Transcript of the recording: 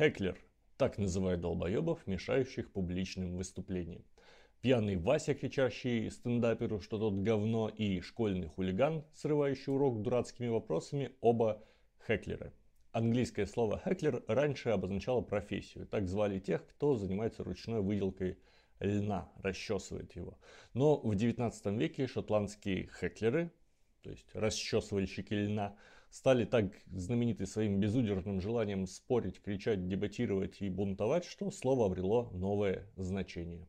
Хеклер. Так называют долбоебов, мешающих публичным выступлениям. Пьяный Вася, кричащий стендаперу, что тот говно, и школьный хулиган, срывающий урок дурацкими вопросами, оба хеклеры. Английское слово «хеклер» раньше обозначало профессию. Так звали тех, кто занимается ручной выделкой льна, расчесывает его. Но в 19 веке шотландские хеклеры, то есть расчесывальщики льна, стали так знамениты своим безудержным желанием спорить, кричать, дебатировать и бунтовать, что слово обрело новое значение.